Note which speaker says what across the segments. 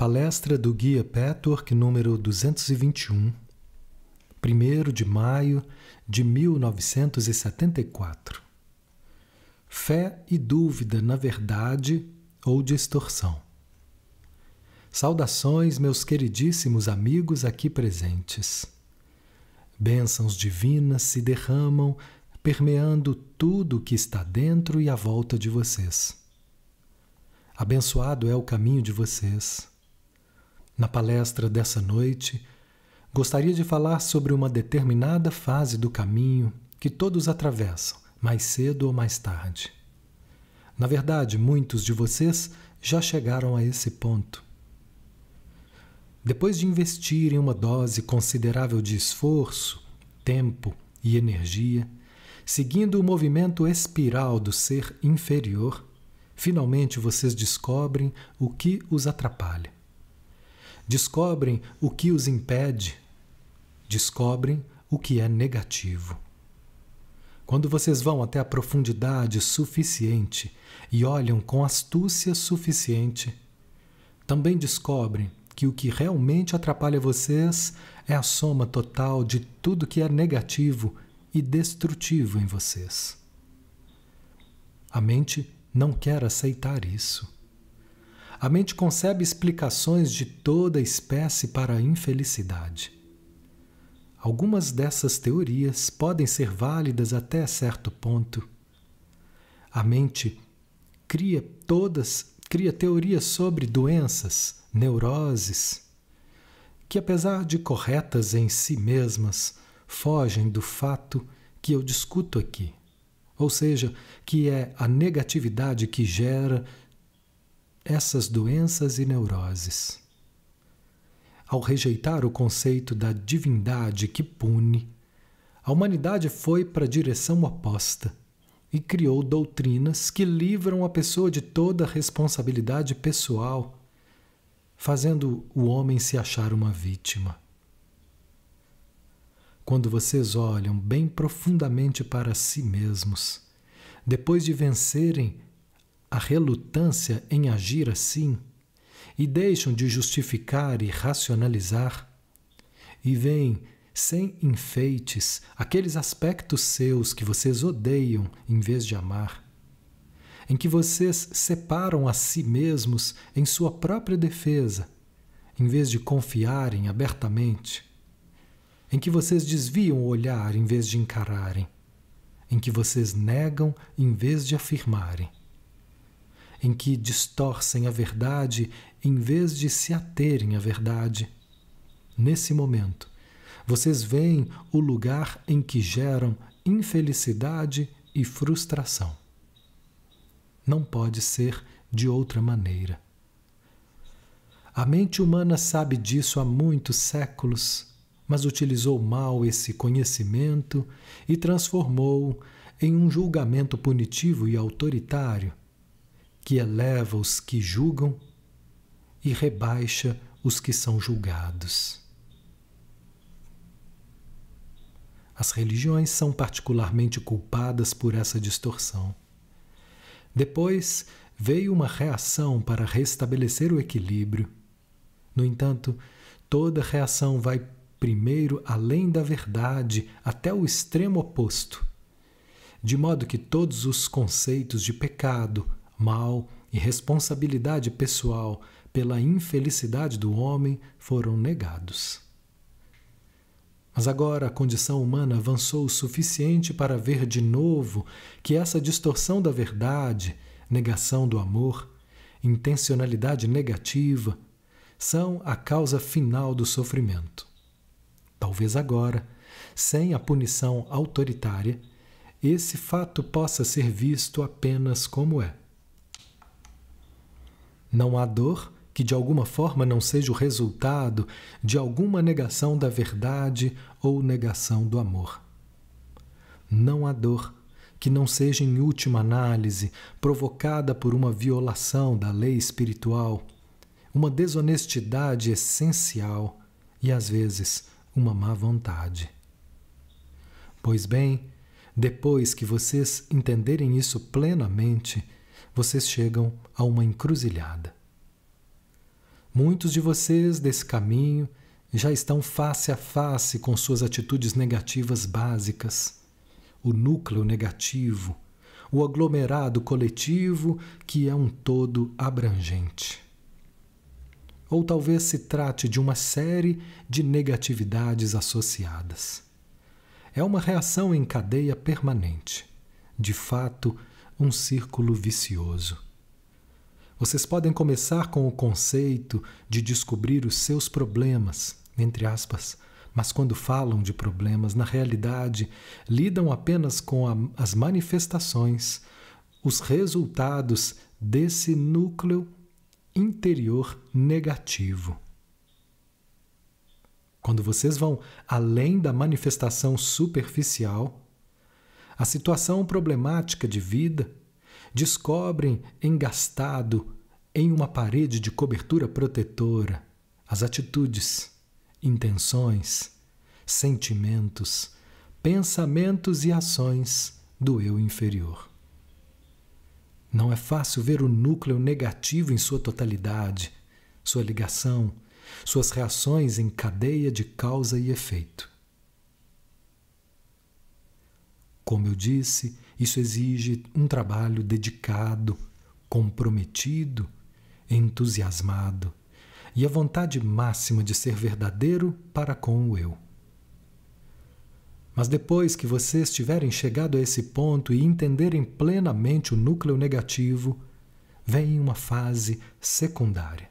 Speaker 1: Palestra do Guia Petwork número 221, 1 de maio de 1974. Fé e dúvida na verdade ou distorção. Saudações, meus queridíssimos amigos aqui presentes. Bênçãos divinas se derramam, permeando tudo o que está dentro e à volta de vocês. Abençoado é o caminho de vocês na palestra dessa noite, gostaria de falar sobre uma determinada fase do caminho que todos atravessam, mais cedo ou mais tarde. Na verdade, muitos de vocês já chegaram a esse ponto. Depois de investir em uma dose considerável de esforço, tempo e energia, seguindo o movimento espiral do ser inferior, finalmente vocês descobrem o que os atrapalha descobrem o que os impede, descobrem o que é negativo. Quando vocês vão até a profundidade suficiente e olham com astúcia suficiente, também descobrem que o que realmente atrapalha vocês é a soma total de tudo que é negativo e destrutivo em vocês. A mente não quer aceitar isso. A mente concebe explicações de toda espécie para a infelicidade. Algumas dessas teorias podem ser válidas até certo ponto. A mente cria todas, cria teorias sobre doenças, neuroses, que apesar de corretas em si mesmas, fogem do fato que eu discuto aqui. Ou seja, que é a negatividade que gera essas doenças e neuroses. Ao rejeitar o conceito da divindade que pune, a humanidade foi para a direção oposta e criou doutrinas que livram a pessoa de toda responsabilidade pessoal, fazendo o homem se achar uma vítima. Quando vocês olham bem profundamente para si mesmos, depois de vencerem a relutância em agir assim e deixam de justificar e racionalizar e veem sem enfeites aqueles aspectos seus que vocês odeiam em vez de amar, em que vocês separam a si mesmos em sua própria defesa, em vez de confiarem abertamente, em que vocês desviam o olhar em vez de encararem, em que vocês negam em vez de afirmarem em que distorcem a verdade em vez de se aterem à verdade. Nesse momento, vocês veem o lugar em que geram infelicidade e frustração. Não pode ser de outra maneira. A mente humana sabe disso há muitos séculos, mas utilizou mal esse conhecimento e transformou em um julgamento punitivo e autoritário que eleva os que julgam e rebaixa os que são julgados. As religiões são particularmente culpadas por essa distorção. Depois veio uma reação para restabelecer o equilíbrio. No entanto, toda reação vai primeiro além da verdade até o extremo oposto, de modo que todos os conceitos de pecado, mal e responsabilidade pessoal pela infelicidade do homem foram negados. Mas agora a condição humana avançou o suficiente para ver de novo que essa distorção da verdade, negação do amor, intencionalidade negativa, são a causa final do sofrimento. Talvez agora, sem a punição autoritária, esse fato possa ser visto apenas como é. Não há dor que de alguma forma não seja o resultado de alguma negação da verdade ou negação do amor. Não há dor que não seja, em última análise, provocada por uma violação da lei espiritual, uma desonestidade essencial e, às vezes, uma má vontade. Pois bem, depois que vocês entenderem isso plenamente, vocês chegam a uma encruzilhada. Muitos de vocês desse caminho já estão face a face com suas atitudes negativas básicas, o núcleo negativo, o aglomerado coletivo que é um todo abrangente. Ou talvez se trate de uma série de negatividades associadas. É uma reação em cadeia permanente, de fato, um círculo vicioso. Vocês podem começar com o conceito de descobrir os seus problemas, entre aspas, mas quando falam de problemas, na realidade, lidam apenas com a, as manifestações, os resultados desse núcleo interior negativo. Quando vocês vão além da manifestação superficial, a situação problemática de vida, descobrem engastado em uma parede de cobertura protetora as atitudes, intenções, sentimentos, pensamentos e ações do eu inferior. Não é fácil ver o núcleo negativo em sua totalidade, sua ligação, suas reações em cadeia de causa e efeito. Como eu disse, isso exige um trabalho dedicado, comprometido, entusiasmado e a vontade máxima de ser verdadeiro para com o eu. Mas depois que vocês tiverem chegado a esse ponto e entenderem plenamente o núcleo negativo, vem uma fase secundária.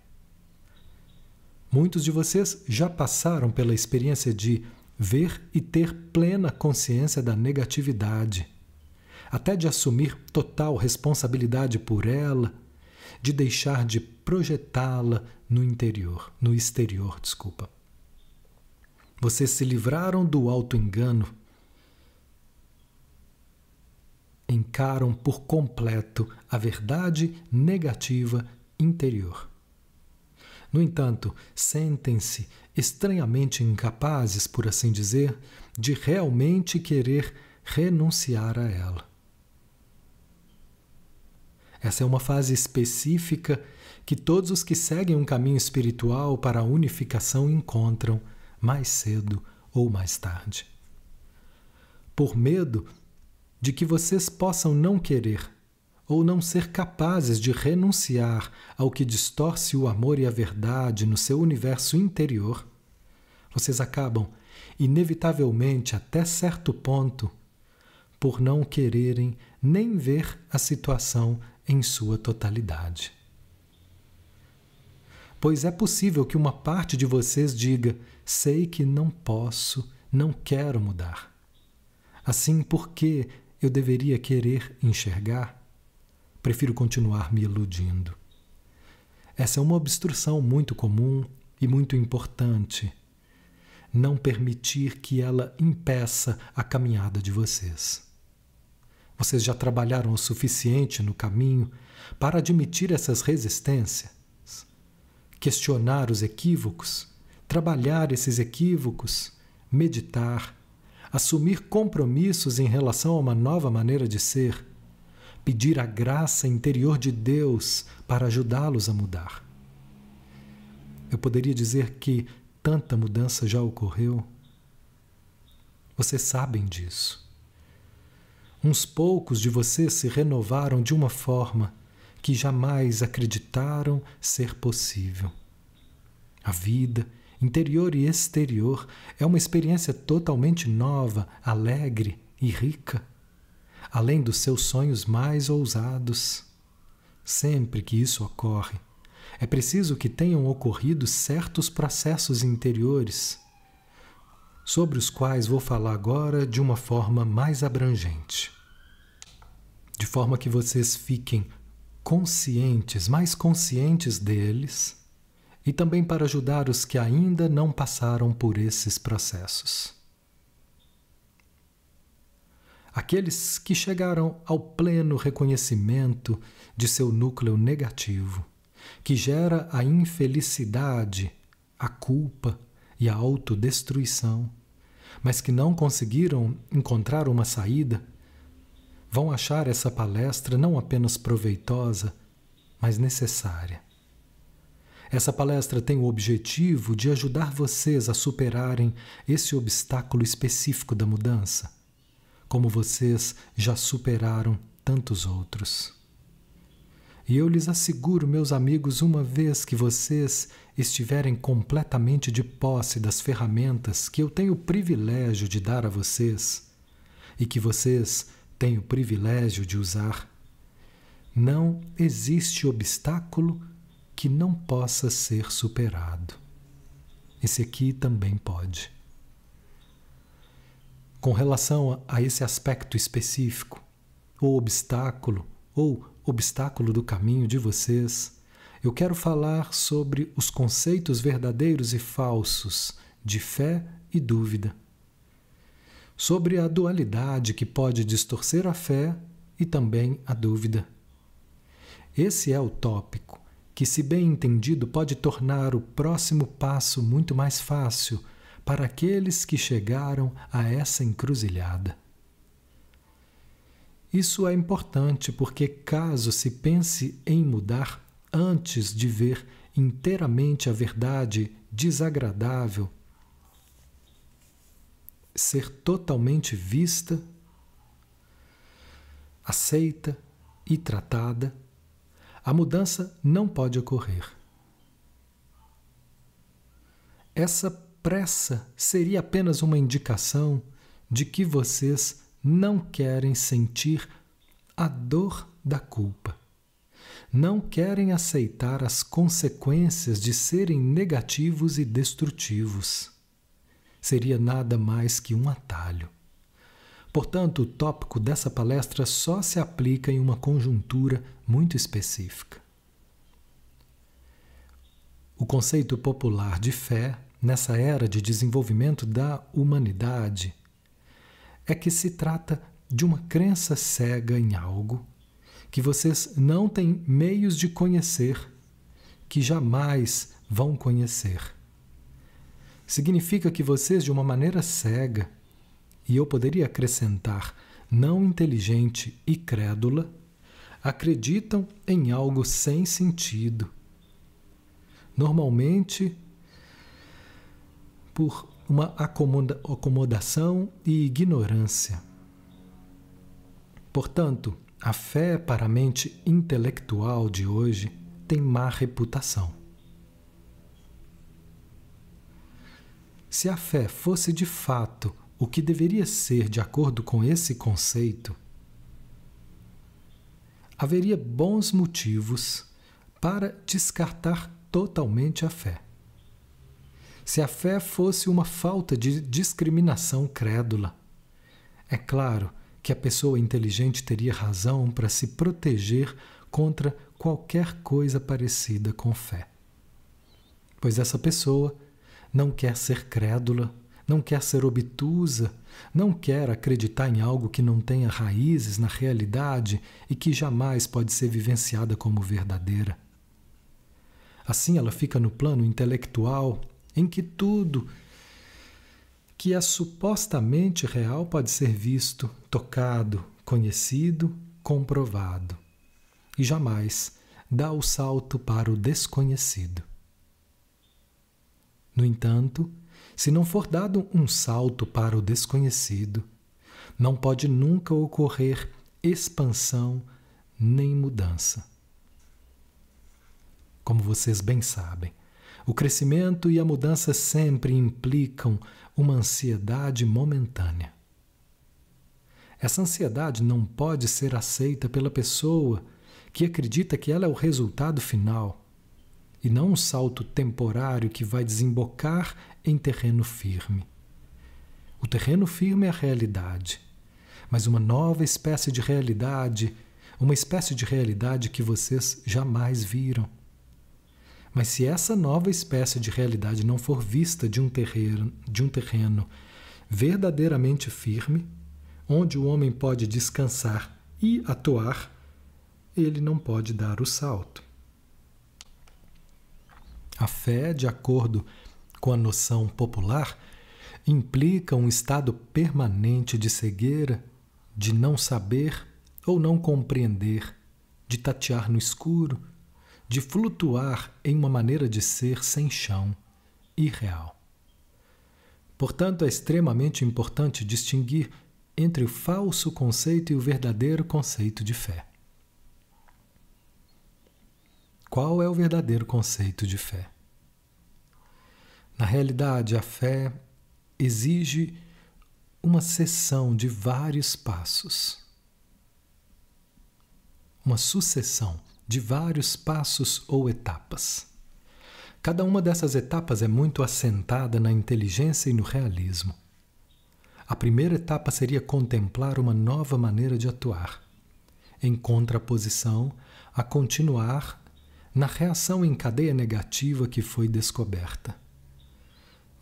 Speaker 1: Muitos de vocês já passaram pela experiência de ver e ter plena consciência da negatividade, até de assumir total responsabilidade por ela, de deixar de projetá-la no interior, no exterior, desculpa. Vocês se livraram do auto-engano, encaram por completo a verdade negativa interior. No entanto, sentem-se estranhamente incapazes, por assim dizer, de realmente querer renunciar a ela. Essa é uma fase específica que todos os que seguem um caminho espiritual para a unificação encontram mais cedo ou mais tarde. Por medo de que vocês possam não querer ou não ser capazes de renunciar ao que distorce o amor e a verdade no seu universo interior, vocês acabam, inevitavelmente até certo ponto, por não quererem nem ver a situação em sua totalidade pois é possível que uma parte de vocês diga: sei que não posso, não quero mudar. Assim, por que eu deveria querer enxergar? Prefiro continuar me iludindo. Essa é uma obstrução muito comum e muito importante. Não permitir que ela impeça a caminhada de vocês. Vocês já trabalharam o suficiente no caminho para admitir essas resistências? questionar os equívocos, trabalhar esses equívocos, meditar, assumir compromissos em relação a uma nova maneira de ser, pedir a graça interior de Deus para ajudá-los a mudar. Eu poderia dizer que tanta mudança já ocorreu. Vocês sabem disso. Uns poucos de vocês se renovaram de uma forma que jamais acreditaram ser possível. A vida, interior e exterior, é uma experiência totalmente nova, alegre e rica, além dos seus sonhos mais ousados. Sempre que isso ocorre, é preciso que tenham ocorrido certos processos interiores, sobre os quais vou falar agora de uma forma mais abrangente. De forma que vocês fiquem conscientes, mais conscientes deles, e também para ajudar os que ainda não passaram por esses processos. Aqueles que chegaram ao pleno reconhecimento de seu núcleo negativo, que gera a infelicidade, a culpa e a autodestruição, mas que não conseguiram encontrar uma saída vão achar essa palestra não apenas proveitosa, mas necessária. Essa palestra tem o objetivo de ajudar vocês a superarem esse obstáculo específico da mudança, como vocês já superaram tantos outros. E eu lhes asseguro, meus amigos, uma vez que vocês estiverem completamente de posse das ferramentas que eu tenho o privilégio de dar a vocês e que vocês têm o privilégio de usar, não existe obstáculo que não possa ser superado. Esse aqui também pode. Com relação a esse aspecto específico, ou obstáculo, ou obstáculo do caminho de vocês, eu quero falar sobre os conceitos verdadeiros e falsos de fé e dúvida. Sobre a dualidade que pode distorcer a fé e também a dúvida. Esse é o tópico que, se bem entendido, pode tornar o próximo passo muito mais fácil para aqueles que chegaram a essa encruzilhada. Isso é importante porque, caso se pense em mudar antes de ver inteiramente a verdade desagradável ser totalmente vista, aceita e tratada, a mudança não pode ocorrer. Essa pressa seria apenas uma indicação de que vocês não querem sentir a dor da culpa. Não querem aceitar as consequências de serem negativos e destrutivos. Seria nada mais que um atalho. Portanto, o tópico dessa palestra só se aplica em uma conjuntura muito específica. O conceito popular de fé, nessa era de desenvolvimento da humanidade, é que se trata de uma crença cega em algo que vocês não têm meios de conhecer, que jamais vão conhecer. Significa que vocês, de uma maneira cega, e eu poderia acrescentar não inteligente e crédula, acreditam em algo sem sentido. Normalmente, por uma acomoda acomodação e ignorância. Portanto, a fé para a mente intelectual de hoje tem má reputação. Se a fé fosse de fato o que deveria ser de acordo com esse conceito, haveria bons motivos para descartar totalmente a fé. Se a fé fosse uma falta de discriminação crédula, é claro que a pessoa inteligente teria razão para se proteger contra qualquer coisa parecida com fé. Pois essa pessoa não quer ser crédula, não quer ser obtusa, não quer acreditar em algo que não tenha raízes na realidade e que jamais pode ser vivenciada como verdadeira. Assim, ela fica no plano intelectual em que tudo que é supostamente real pode ser visto, tocado, conhecido, comprovado, e jamais dá o salto para o desconhecido. No entanto, se não for dado um salto para o desconhecido, não pode nunca ocorrer expansão nem mudança. Como vocês bem sabem, o crescimento e a mudança sempre implicam uma ansiedade momentânea. Essa ansiedade não pode ser aceita pela pessoa que acredita que ela é o resultado final e não um salto temporário que vai desembocar em terreno firme. O terreno firme é a realidade, mas uma nova espécie de realidade, uma espécie de realidade que vocês jamais viram. Mas se essa nova espécie de realidade não for vista de um terreno, de um terreno verdadeiramente firme, onde o homem pode descansar e atuar, ele não pode dar o salto. A fé, de acordo com a noção popular, implica um estado permanente de cegueira, de não saber ou não compreender, de tatear no escuro, de flutuar em uma maneira de ser sem chão, irreal. Portanto, é extremamente importante distinguir entre o falso conceito e o verdadeiro conceito de fé. Qual é o verdadeiro conceito de fé? Na realidade, a fé exige uma sessão de vários passos, uma sucessão de vários passos ou etapas. Cada uma dessas etapas é muito assentada na inteligência e no realismo. A primeira etapa seria contemplar uma nova maneira de atuar, em contraposição a continuar na reação em cadeia negativa que foi descoberta.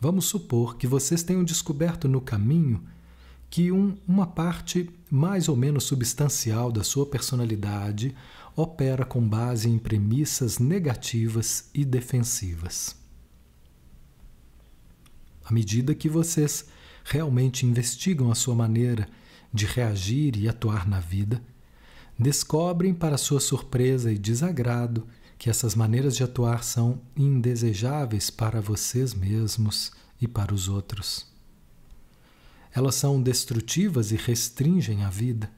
Speaker 1: Vamos supor que vocês tenham descoberto no caminho que um, uma parte mais ou menos substancial da sua personalidade opera com base em premissas negativas e defensivas. À medida que vocês realmente investigam a sua maneira de reagir e atuar na vida, descobrem, para sua surpresa e desagrado, que essas maneiras de atuar são indesejáveis para vocês mesmos e para os outros. Elas são destrutivas e restringem a vida.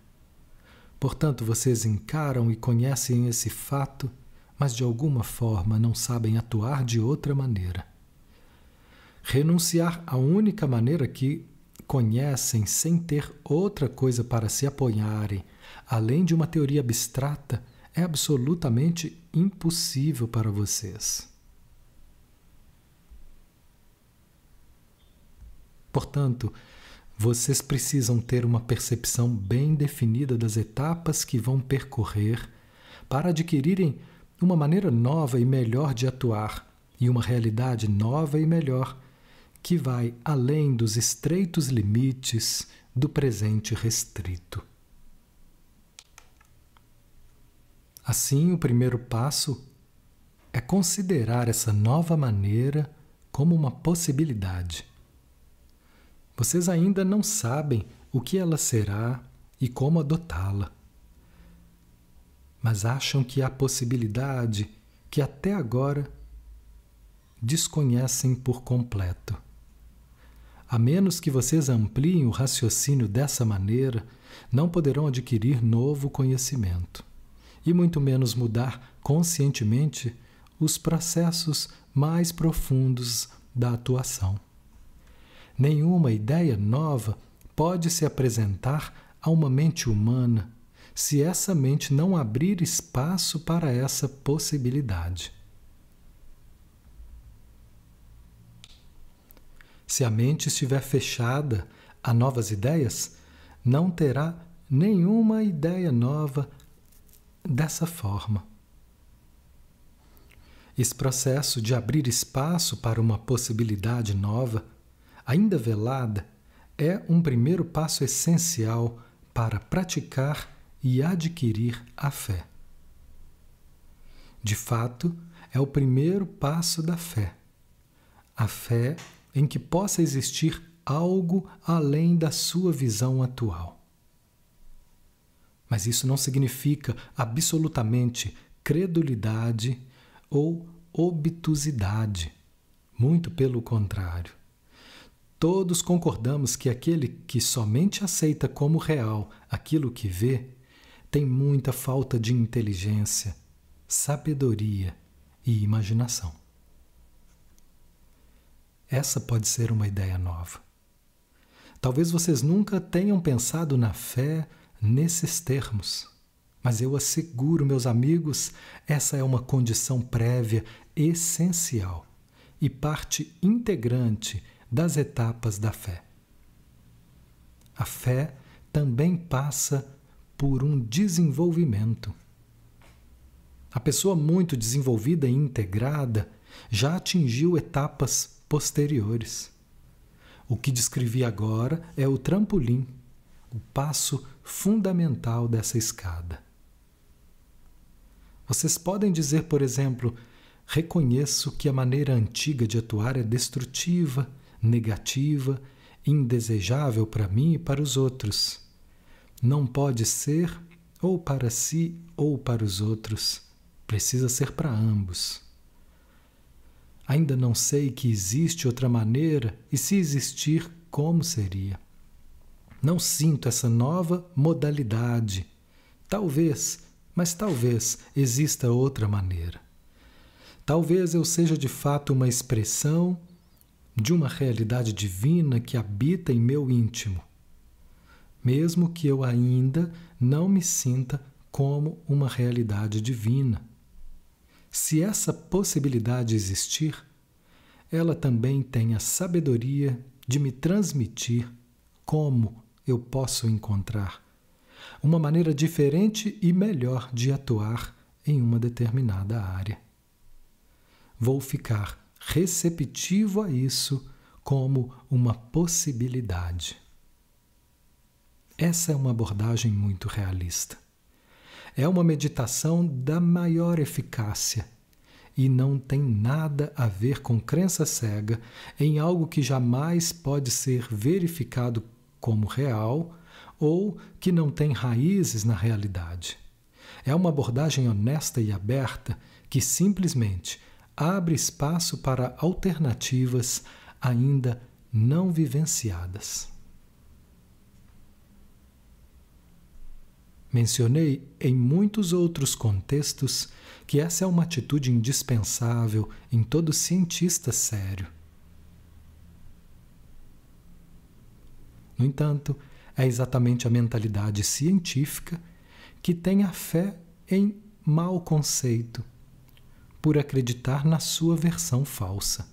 Speaker 1: Portanto, vocês encaram e conhecem esse fato, mas de alguma forma não sabem atuar de outra maneira. Renunciar à única maneira que conhecem sem ter outra coisa para se apoiarem, além de uma teoria abstrata, é absolutamente impossível para vocês. Portanto, vocês precisam ter uma percepção bem definida das etapas que vão percorrer para adquirirem uma maneira nova e melhor de atuar e uma realidade nova e melhor que vai além dos estreitos limites do presente restrito. Assim, o primeiro passo é considerar essa nova maneira como uma possibilidade. Vocês ainda não sabem o que ela será e como adotá-la, mas acham que há possibilidade que até agora desconhecem por completo. A menos que vocês ampliem o raciocínio dessa maneira, não poderão adquirir novo conhecimento, e muito menos mudar conscientemente os processos mais profundos da atuação. Nenhuma ideia nova pode se apresentar a uma mente humana se essa mente não abrir espaço para essa possibilidade. Se a mente estiver fechada a novas ideias, não terá nenhuma ideia nova dessa forma. Esse processo de abrir espaço para uma possibilidade nova, ainda velada, é um primeiro passo essencial para praticar e adquirir a fé. De fato, é o primeiro passo da fé. A fé em que possa existir algo além da sua visão atual. Mas isso não significa absolutamente credulidade ou obtusidade. Muito pelo contrário. Todos concordamos que aquele que somente aceita como real aquilo que vê tem muita falta de inteligência, sabedoria e imaginação. Essa pode ser uma ideia nova. Talvez vocês nunca tenham pensado na fé nesses termos, mas eu asseguro, meus amigos, essa é uma condição prévia essencial e parte integrante das etapas da fé. A fé também passa por um desenvolvimento. A pessoa muito desenvolvida e integrada já atingiu etapas posteriores. O que descrevi agora é o trampolim, o passo fundamental dessa escada. Vocês podem dizer, por exemplo, reconheço que a maneira antiga de atuar é destrutiva, negativa, indesejável para mim e para os outros. Não pode ser ou para si ou para os outros, precisa ser para ambos. Ainda não sei que existe outra maneira e, se existir, como seria. Não sinto essa nova modalidade. Talvez, mas talvez exista outra maneira. Talvez eu seja de fato uma expressão de uma realidade divina que habita em meu íntimo, mesmo que eu ainda não me sinta como uma realidade divina. Se essa possibilidade existir, ela também tem a sabedoria de me transmitir como eu posso encontrar uma maneira diferente e melhor de atuar em uma determinada área. Vou ficar receptivo a isso como uma possibilidade. Essa é uma abordagem muito realista. É uma meditação da maior eficácia e não tem nada a ver com crença cega em algo que jamais pode ser verificado como real ou que não tem raízes na realidade. É uma abordagem honesta e aberta que simplesmente abre espaço para alternativas ainda não vivenciadas. Mencionei em muitos outros contextos que essa é uma atitude indispensável em todo cientista sério. No entanto, é exatamente a mentalidade científica que tem a fé em mau conceito, por acreditar na sua versão falsa.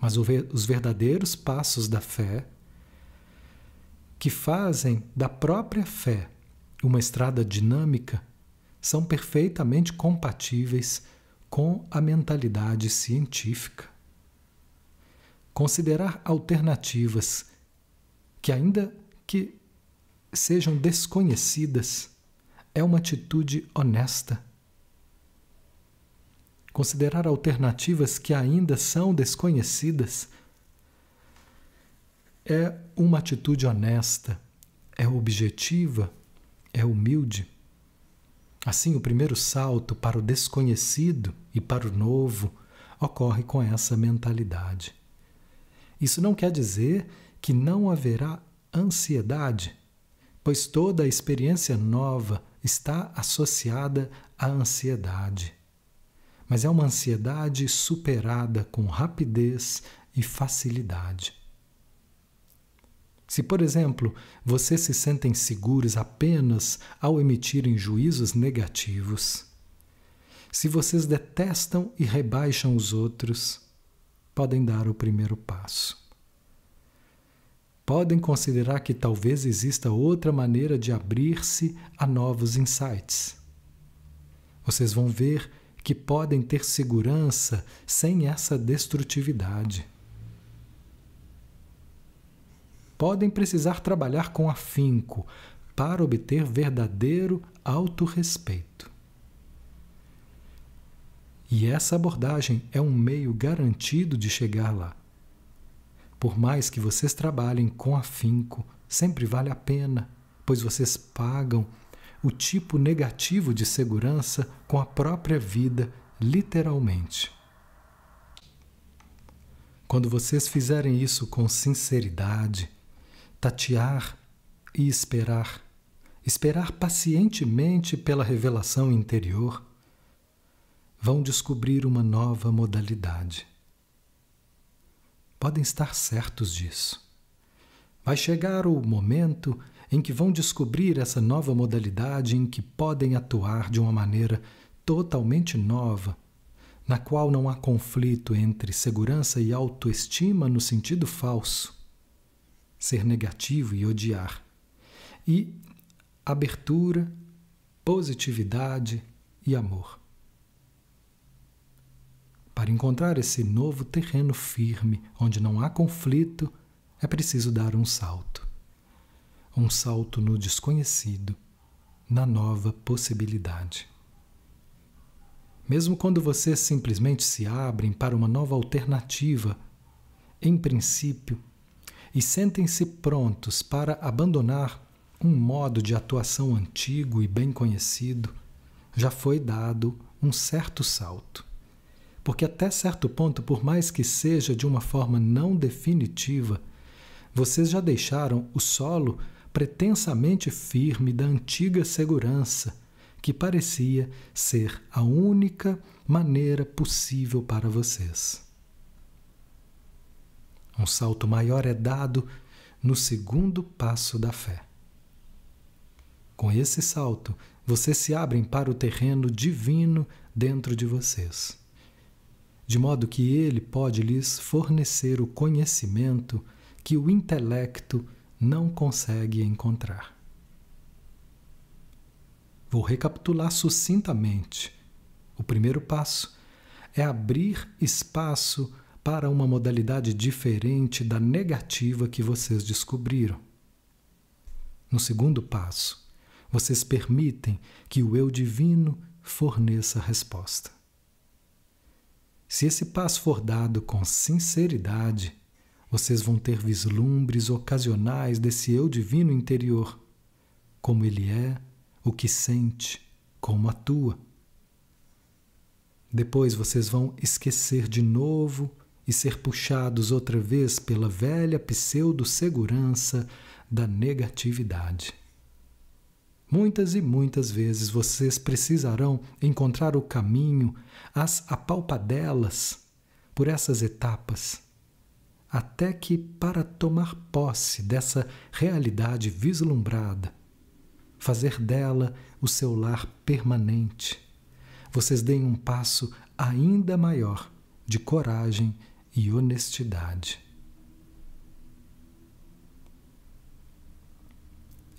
Speaker 1: Mas os verdadeiros passos da fé, que fazem da própria fé uma estrada dinâmica, são perfeitamente compatíveis com a mentalidade científica. Considerar alternativas que, ainda que sejam desconhecidas, é uma atitude honesta. Considerar alternativas que ainda são desconhecidas é uma atitude honesta, é objetiva, é humilde. Assim, o primeiro salto para o desconhecido e para o novo ocorre com essa mentalidade. Isso não quer dizer que não haverá ansiedade, pois toda a experiência nova está associada à ansiedade. Mas é uma ansiedade superada com rapidez e facilidade. Se, por exemplo, vocês se sentem seguros apenas ao emitirem juízos negativos, se vocês detestam e rebaixam os outros, podem dar o primeiro passo podem considerar que talvez exista outra maneira de abrir-se a novos insights. Vocês vão ver que podem ter segurança sem essa destrutividade. Podem precisar trabalhar com afinco para obter verdadeiro autorrespeito. E essa abordagem é um meio garantido de chegar lá. Por mais que vocês trabalhem com afinco, sempre vale a pena, pois vocês pagam o tipo negativo de segurança com a própria vida, literalmente. Quando vocês fizerem isso com sinceridade, tatear e esperar, esperar pacientemente pela revelação interior, vão descobrir uma nova modalidade podem estar certos disso. Vai chegar o momento em que vão descobrir essa nova modalidade em que podem atuar de uma maneira totalmente nova, na qual não há conflito entre segurança e autoestima no sentido falso, ser negativo e odiar, e abertura, positividade e amor. Para encontrar esse novo terreno firme, onde não há conflito, é preciso dar um salto. Um salto no desconhecido, na nova possibilidade. Mesmo quando vocês simplesmente se abrem para uma nova alternativa, em princípio, e sentem-se prontos para abandonar um modo de atuação antigo e bem conhecido, já foi dado um certo salto. Porque até certo ponto, por mais que seja de uma forma não definitiva, vocês já deixaram o solo pretensamente firme da antiga segurança, que parecia ser a única maneira possível para vocês. Um salto maior é dado no segundo passo da fé. Com esse salto, vocês se abrem para o terreno divino dentro de vocês, de modo que ele pode lhes fornecer o conhecimento que o intelecto não consegue encontrar. Vou recapitular sucintamente. O primeiro passo é abrir espaço para uma modalidade diferente da negativa que vocês descobriram. No segundo passo, vocês permitem que o eu divino forneça a resposta. Se esse passo for dado com sinceridade, vocês vão ter vislumbres ocasionais desse eu divino interior, como ele é, o que sente, como atua. Depois vocês vão esquecer de novo e ser puxados outra vez pela velha pseudo-segurança da negatividade. Muitas e muitas vezes vocês precisarão encontrar o caminho, as apalpadelas, por essas etapas, até que, para tomar posse dessa realidade vislumbrada, fazer dela o seu lar permanente, vocês deem um passo ainda maior de coragem e honestidade.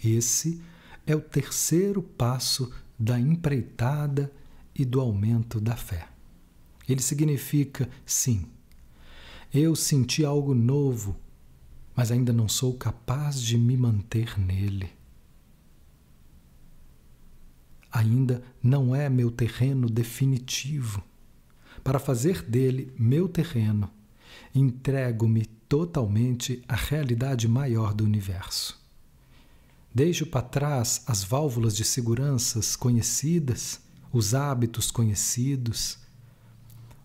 Speaker 1: Esse é o terceiro passo da empreitada e do aumento da fé. Ele significa, sim, eu senti algo novo, mas ainda não sou capaz de me manter nele. Ainda não é meu terreno definitivo. Para fazer dele meu terreno, entrego-me totalmente à realidade maior do universo. Deixo para trás as válvulas de seguranças conhecidas, os hábitos conhecidos,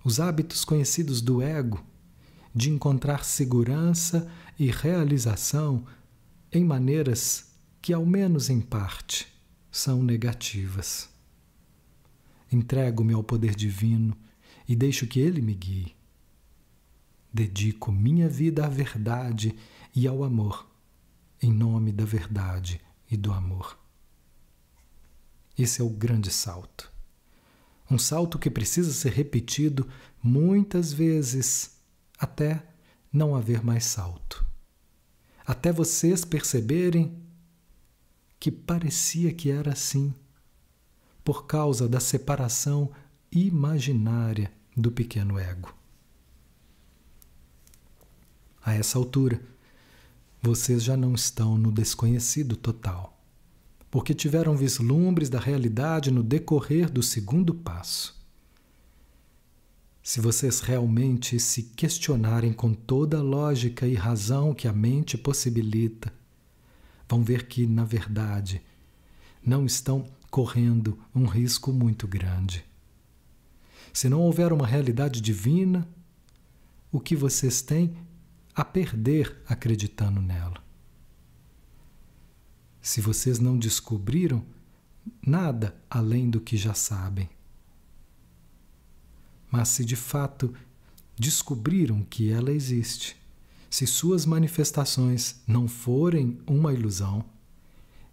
Speaker 1: os hábitos conhecidos do ego, de encontrar segurança e realização em maneiras que, ao menos em parte, são negativas. Entrego-me ao poder divino e deixo que ele me guie. Dedico minha vida à verdade e ao amor, em nome da verdade e do amor. Esse é o grande salto. Um salto que precisa ser repetido muitas vezes até não haver mais salto. Até vocês perceberem que parecia que era assim, por causa da separação imaginária do pequeno ego. A essa altura, vocês já não estão no desconhecido total, porque tiveram vislumbres da realidade no decorrer do segundo passo. Se vocês realmente se questionarem com toda a lógica e razão que a mente possibilita, vão ver que, na verdade, não estão correndo um risco muito grande. Se não houver uma realidade divina, o que vocês têm a perder acreditando nela? Se vocês não descobriram nada além do que já sabem. Mas se de fato descobriram que ela existe, se suas manifestações não forem uma ilusão,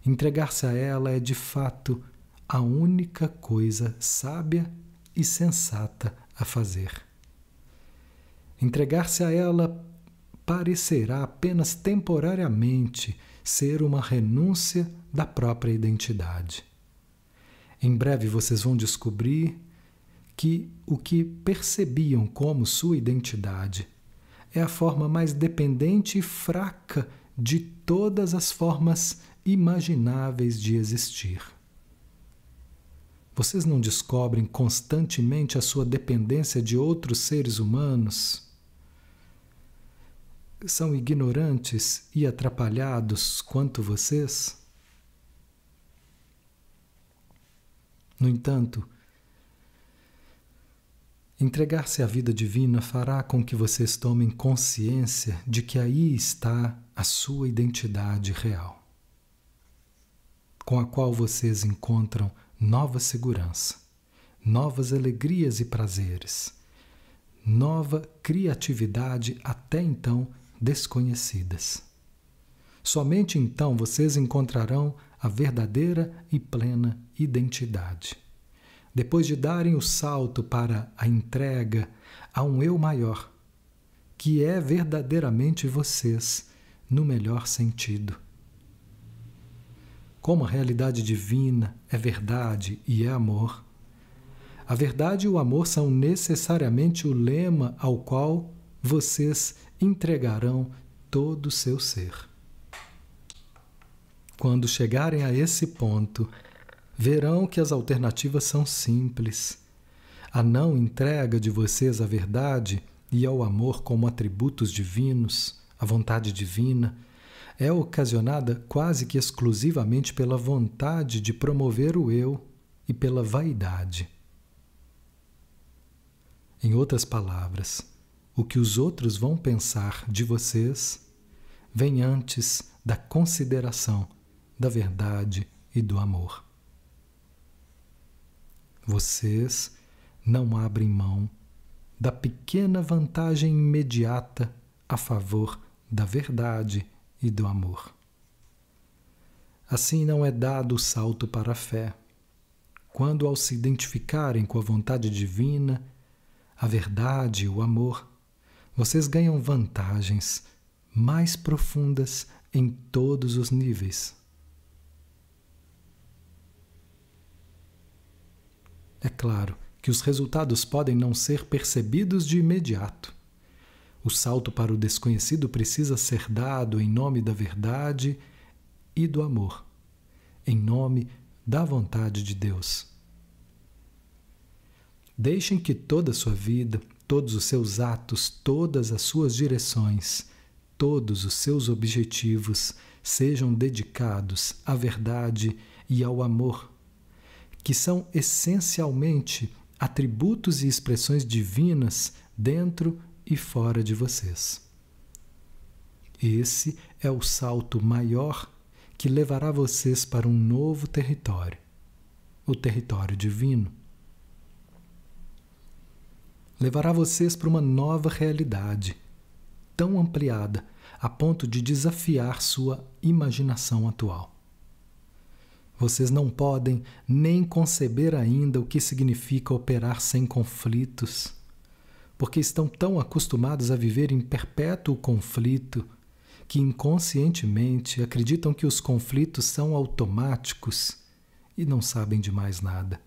Speaker 1: entregar-se a ela é de fato a única coisa sábia e sensata a fazer. Entregar-se a ela parecerá apenas temporariamente ser uma renúncia da própria identidade. Em breve vocês vão descobrir que o que percebiam como sua identidade é a forma mais dependente e fraca de todas as formas imagináveis de existir. Vocês não descobrem constantemente a sua dependência de outros seres humanos? São ignorantes e atrapalhados quanto vocês? No entanto, entregar-se à vida divina fará com que vocês tomem consciência de que aí está a sua identidade real, com a qual vocês encontram nova segurança, novas alegrias e prazeres, nova criatividade até então desconhecidas. Somente então vocês encontrarão a verdadeira e plena identidade. Depois de darem o salto para a entrega a um eu maior, que é verdadeiramente vocês, no melhor sentido. Como a realidade divina é verdade e é amor, a verdade e o amor são necessariamente o lema ao qual vocês entregarão todo o seu ser. Quando chegarem a esse ponto, verão que as alternativas são simples. A não entrega de vocês à verdade e ao amor como atributos divinos, a vontade divina, é ocasionada quase que exclusivamente pela vontade de promover o eu e pela vaidade. Em outras palavras, o que os outros vão pensar de vocês vem antes da consideração da verdade e do amor. Vocês não abrem mão da pequena vantagem imediata a favor da verdade e do amor. Assim não é dado o salto para a fé. Quando, ao se identificarem com a vontade divina, a verdade e o amor, vocês ganham vantagens mais profundas em todos os níveis. É claro que os resultados podem não ser percebidos de imediato. O salto para o desconhecido precisa ser dado em nome da verdade e do amor, em nome da vontade de Deus. Deixem que toda a sua vida, todos os seus atos, todas as suas direções, todos os seus objetivos sejam dedicados à verdade e ao amor que são essencialmente atributos e expressões divinas dentro e fora de vocês. Esse é o salto maior que levará vocês para um novo território, o território divino. Levará vocês para uma nova realidade, tão ampliada a ponto de desafiar sua imaginação atual. Vocês não podem nem conceber ainda o que significa operar sem conflitos, porque estão tão acostumados a viver em perpétuo conflito que inconscientemente acreditam que os conflitos são automáticos e não sabem de mais nada.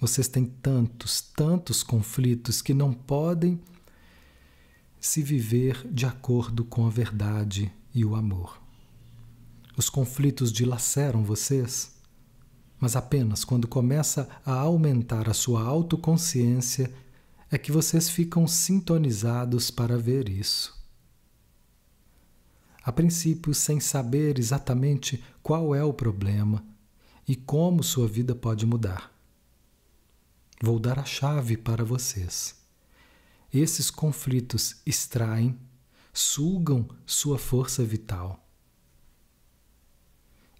Speaker 1: Vocês têm tantos, tantos conflitos que não podem se viver de acordo com a verdade e o amor. Os conflitos dilaceram vocês, mas apenas quando começa a aumentar a sua autoconsciência é que vocês ficam sintonizados para ver isso. A princípio, sem saber exatamente qual é o problema e como sua vida pode mudar. Vou dar a chave para vocês. Esses conflitos extraem, sugam sua força vital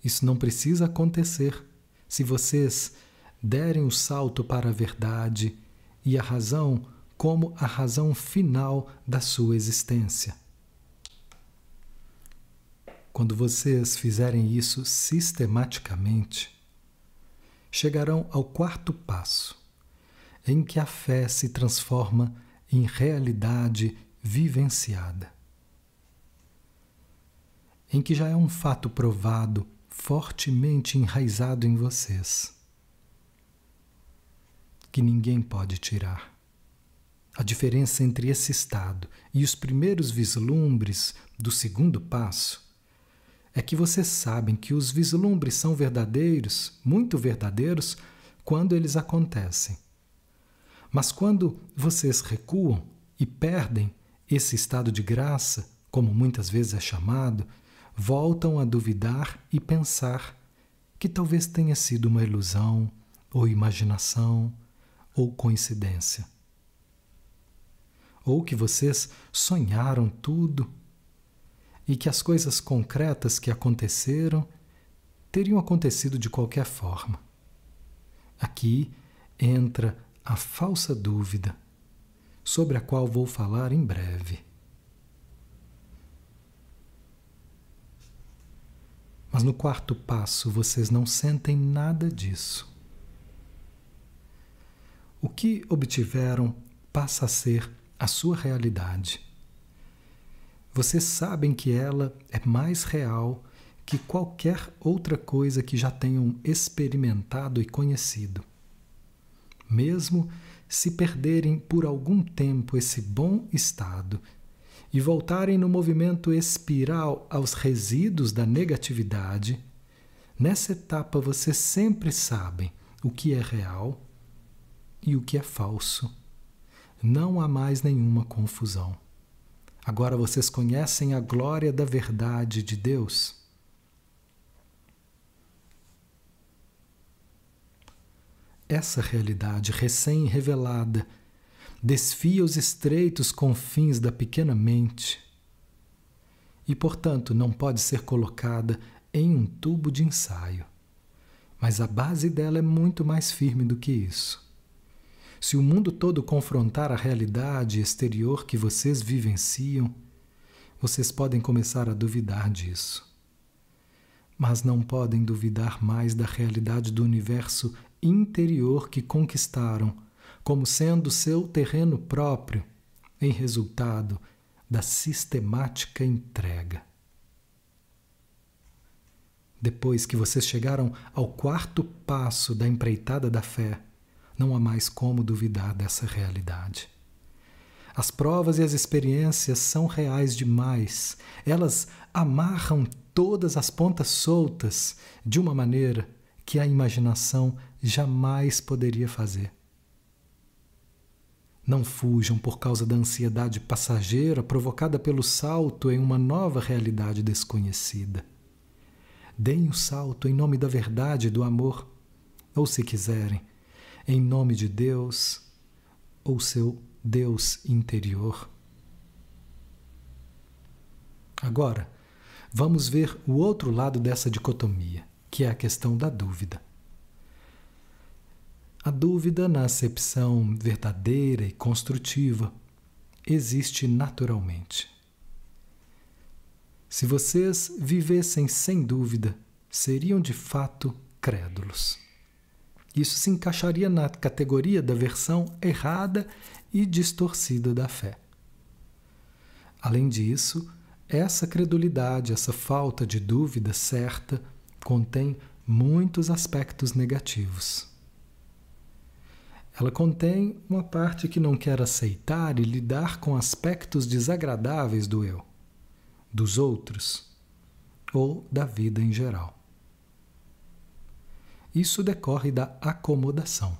Speaker 1: isso não precisa acontecer se vocês derem o salto para a verdade e a razão como a razão final da sua existência. Quando vocês fizerem isso sistematicamente, chegarão ao quarto passo, em que a fé se transforma em realidade vivenciada, em que já é um fato provado fortemente enraizado em vocês, que ninguém pode tirar. A diferença entre esse estado e os primeiros vislumbres do segundo passo é que vocês sabem que os vislumbres são verdadeiros, muito verdadeiros, quando eles acontecem. Mas quando vocês recuam e perdem esse estado de graça, como muitas vezes é chamado, voltam a duvidar e pensar que talvez tenha sido uma ilusão, ou imaginação, ou coincidência. Ou que vocês sonharam tudo e que as coisas concretas que aconteceram teriam acontecido de qualquer forma. Aqui entra a falsa dúvida, sobre a qual vou falar em breve. Mas no quarto passo vocês não sentem nada disso. O que obtiveram passa a ser a sua realidade. Vocês sabem que ela é mais real que qualquer outra coisa que já tenham experimentado e conhecido. Mesmo se perderem por algum tempo esse bom estado e voltarem no movimento espiral aos resíduos da negatividade, nessa etapa vocês sempre sabem o que é real e o que é falso. Não há mais nenhuma confusão. Agora vocês conhecem a glória da verdade de Deus. Essa realidade recém-revelada desfia os estreitos confins da pequena mente e, portanto, não pode ser colocada em um tubo de ensaio. Mas a base dela é muito mais firme do que isso. Se o mundo todo confrontar a realidade exterior que vocês vivenciam, vocês podem começar a duvidar disso. Mas não podem duvidar mais da realidade do universo interior que conquistaram como sendo seu terreno próprio, em resultado da sistemática entrega. Depois que vocês chegaram ao quarto passo da empreitada da fé, não há mais como duvidar dessa realidade. As provas e as experiências são reais demais. Elas amarram todas as pontas soltas de uma maneira que a imaginação jamais poderia fazer. Não fujam por causa da ansiedade passageira provocada pelo salto em uma nova realidade desconhecida. Deem o salto em nome da verdade e do amor, ou se quiserem, em nome de Deus ou seu Deus interior. Agora, vamos ver o outro lado dessa dicotomia, que é a questão da dúvida. A dúvida, na acepção verdadeira e construtiva, existe naturalmente. Se vocês vivessem sem dúvida, seriam de fato crédulos. Isso se encaixaria na categoria da versão errada e distorcida da fé. Além disso, essa credulidade, essa falta de dúvida certa, contém muitos aspectos negativos. Ela contém uma parte que não quer aceitar e lidar com aspectos desagradáveis do eu, dos outros ou da vida em geral. Isso decorre da acomodação.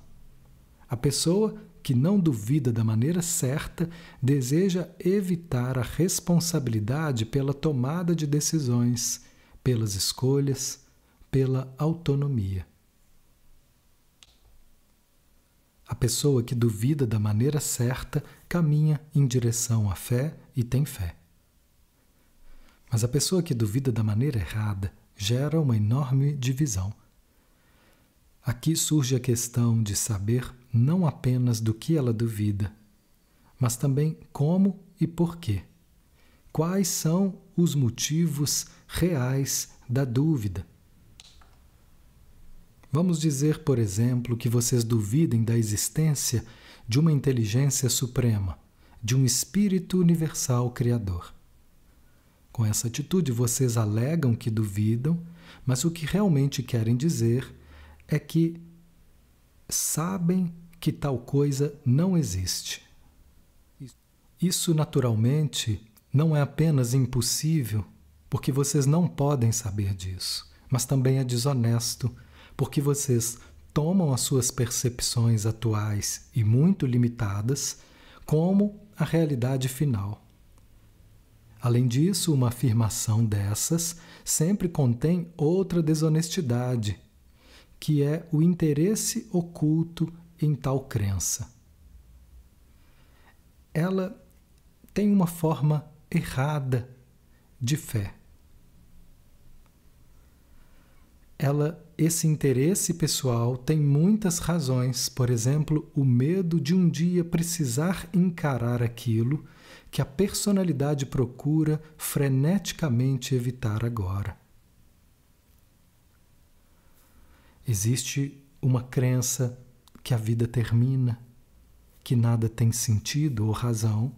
Speaker 1: A pessoa que não duvida da maneira certa deseja evitar a responsabilidade pela tomada de decisões, pelas escolhas, pela autonomia. A pessoa que duvida da maneira certa caminha em direção à fé e tem fé. Mas a pessoa que duvida da maneira errada gera uma enorme divisão. Aqui surge a questão de saber não apenas do que ela duvida, mas também como e por quê. Quais são os motivos reais da dúvida? Vamos dizer, por exemplo, que vocês duvidem da existência de uma inteligência suprema, de um espírito universal criador. Com essa atitude, vocês alegam que duvidam, mas o que realmente querem dizer é que sabem que tal coisa não existe. Isso, naturalmente, não é apenas impossível, porque vocês não podem saber disso, mas também é desonesto porque vocês tomam as suas percepções atuais e muito limitadas como a realidade final. Além disso, uma afirmação dessas sempre contém outra desonestidade que é o interesse oculto em tal crença. Ela tem uma forma errada de fé. Ela, esse interesse pessoal tem muitas razões, por exemplo, o medo de um dia precisar encarar aquilo que a personalidade procura freneticamente evitar agora. Existe uma crença que a vida termina, que nada tem sentido ou razão,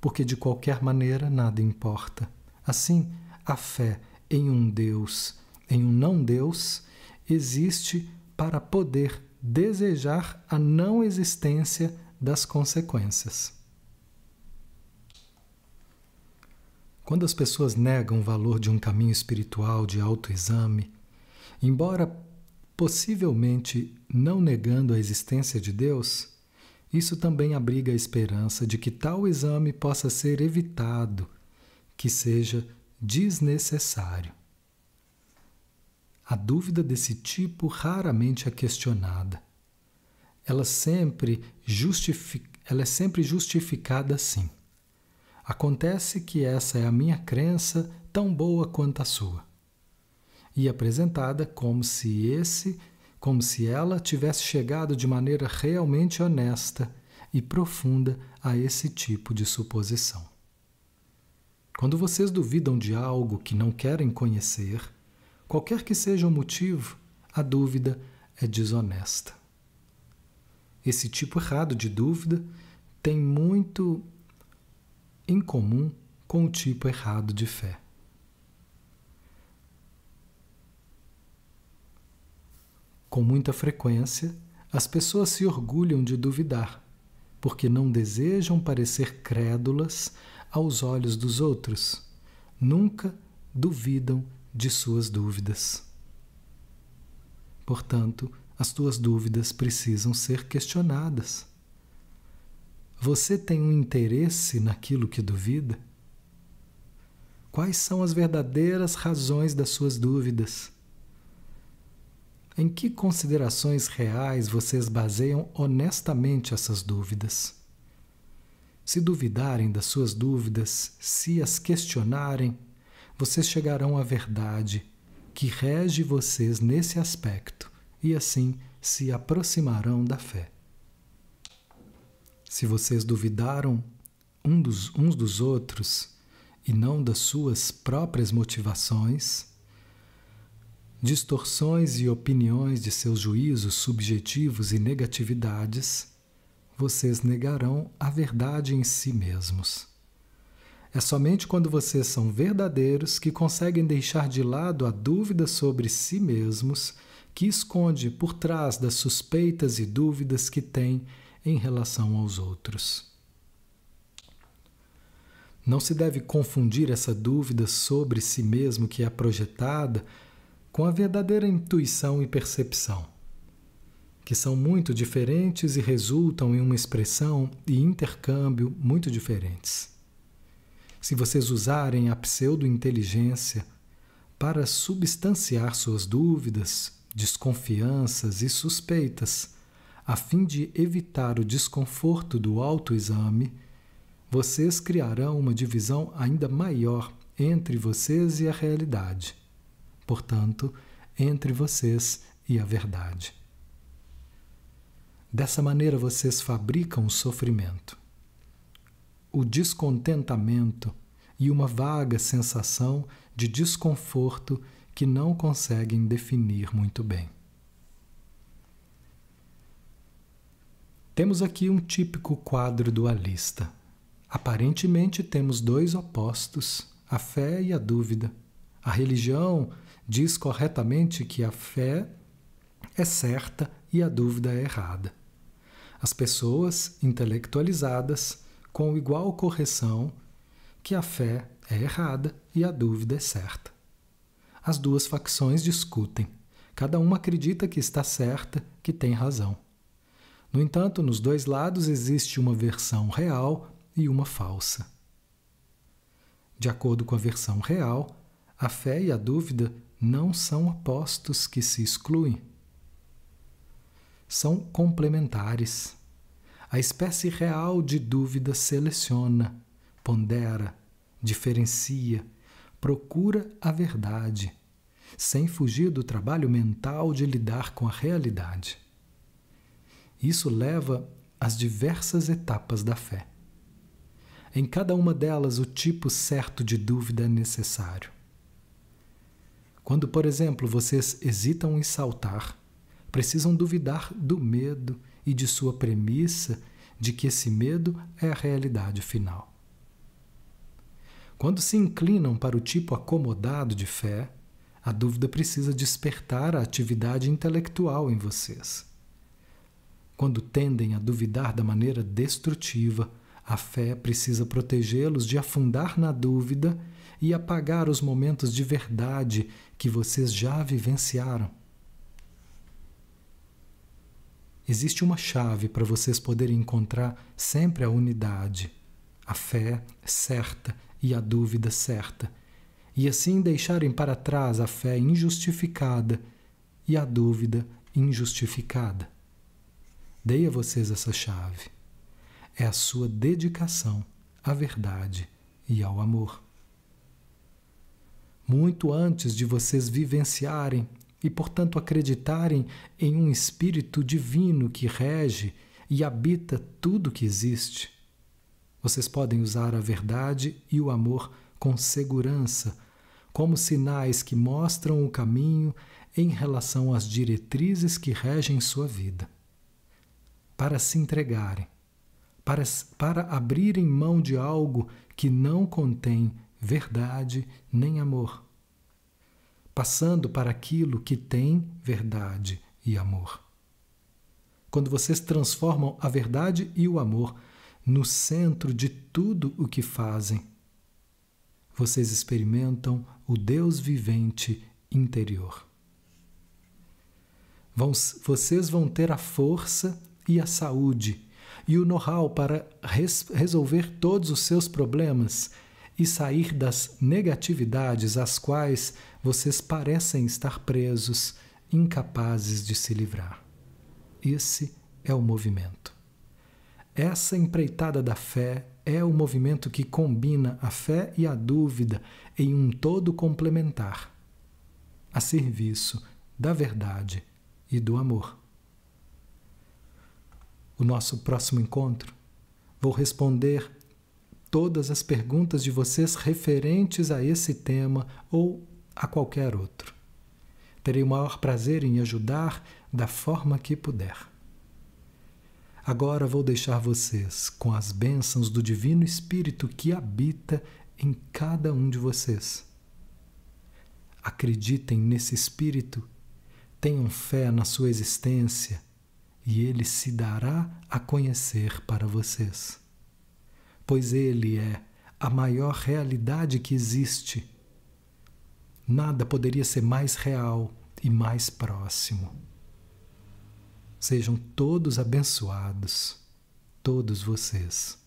Speaker 1: porque de qualquer maneira nada importa. Assim, a fé em um Deus, em um não Deus, existe para poder desejar a não existência das consequências. Quando as pessoas negam o valor de um caminho espiritual de autoexame, embora possivelmente não negando a existência de Deus, isso também abriga a esperança de que tal exame possa ser evitado, que seja desnecessário. A dúvida desse tipo raramente é questionada. Ela, sempre ela é sempre justificada assim. Acontece que essa é a minha crença tão boa quanto a sua e apresentada como se esse, como se ela tivesse chegado de maneira realmente honesta e profunda a esse tipo de suposição. Quando vocês duvidam de algo que não querem conhecer, qualquer que seja o motivo, a dúvida é desonesta. Esse tipo errado de dúvida tem muito em comum com o tipo errado de fé. Com muita frequência, as pessoas se orgulham de duvidar, porque não desejam parecer crédulas aos olhos dos outros. Nunca duvidam de suas dúvidas. Portanto, as tuas dúvidas precisam ser questionadas. Você tem um interesse naquilo que duvida? Quais são as verdadeiras razões das suas dúvidas? Em que considerações reais vocês baseiam honestamente essas dúvidas? Se duvidarem das suas dúvidas, se as questionarem, vocês chegarão à verdade que rege vocês nesse aspecto e assim se aproximarão da fé. Se vocês duvidaram um dos, uns dos outros e não das suas próprias motivações, distorções e opiniões de seus juízos subjetivos e negatividades, vocês negarão a verdade em si mesmos. É somente quando vocês são verdadeiros que conseguem deixar de lado a dúvida sobre si mesmos que esconde por trás das suspeitas e dúvidas que têm em relação aos outros. Não se deve confundir essa dúvida sobre si mesmo que é projetada com a verdadeira intuição e percepção, que são muito diferentes e resultam em uma expressão e intercâmbio muito diferentes. Se vocês usarem a pseudo-inteligência para substanciar suas dúvidas, desconfianças e suspeitas, a fim de evitar o desconforto do autoexame, vocês criarão uma divisão ainda maior entre vocês e a realidade portanto, entre vocês e a verdade. Dessa maneira vocês fabricam o sofrimento, o descontentamento e uma vaga sensação de desconforto que não conseguem definir muito bem. Temos aqui um típico quadro dualista. Aparentemente temos dois opostos, a fé e a dúvida. A religião diz corretamente que a fé é certa e a dúvida é errada. As pessoas intelectualizadas, com igual correção, que a fé é errada e a dúvida é certa. As duas facções discutem. Cada uma acredita que está certa, que tem razão. No entanto, nos dois lados existe uma versão real e uma falsa. De acordo com a versão real, a fé e a dúvida não são opostos que se excluem. são complementares. A espécie real de dúvida seleciona, pondera, diferencia, procura a verdade, sem fugir do trabalho mental de lidar com a realidade. Isso leva às diversas etapas da fé. Em cada uma delas, o tipo certo de dúvida é necessário. Quando, por exemplo, vocês hesitam em saltar, precisam duvidar do medo e de sua premissa de que esse medo é a realidade final. Quando se inclinam para o tipo acomodado de fé, a dúvida precisa despertar a atividade intelectual em vocês. Quando tendem a duvidar da maneira destrutiva, a fé precisa protegê-los de afundar na dúvida e apagar os momentos de verdade que vocês já vivenciaram. Existe uma chave para vocês poderem encontrar sempre a unidade, a fé certa e a dúvida certa, e assim deixarem para trás a fé injustificada e a dúvida injustificada. Dei a vocês essa chave é a sua dedicação à verdade e ao amor. Muito antes de vocês vivenciarem e, portanto, acreditarem em um Espírito divino que rege e habita tudo que existe, vocês podem usar a verdade e o amor com segurança, como sinais que mostram o caminho em relação às diretrizes que regem sua vida. Para se entregarem para, para abrirem mão de algo que não contém verdade nem amor, passando para aquilo que tem verdade e amor. Quando vocês transformam a verdade e o amor no centro de tudo o que fazem, vocês experimentam o Deus vivente interior. Vão, vocês vão ter a força e a saúde e o know-how para res resolver todos os seus problemas e sair das negatividades às quais vocês parecem estar presos, incapazes de se livrar. Esse é o movimento. Essa empreitada da fé é o movimento que combina a fé e a dúvida em um todo complementar, a serviço da verdade e do amor o nosso próximo encontro, vou responder todas as perguntas de vocês referentes a esse tema ou a qualquer outro. Terei o maior prazer em ajudar da forma que puder. Agora vou deixar vocês com as bênçãos do Divino Espírito que habita em cada um de vocês. Acreditem nesse Espírito, tenham fé na sua existência e ele se dará a conhecer para vocês. Pois ele é a maior realidade que existe. Nada poderia ser mais real e mais próximo. Sejam todos abençoados, todos vocês.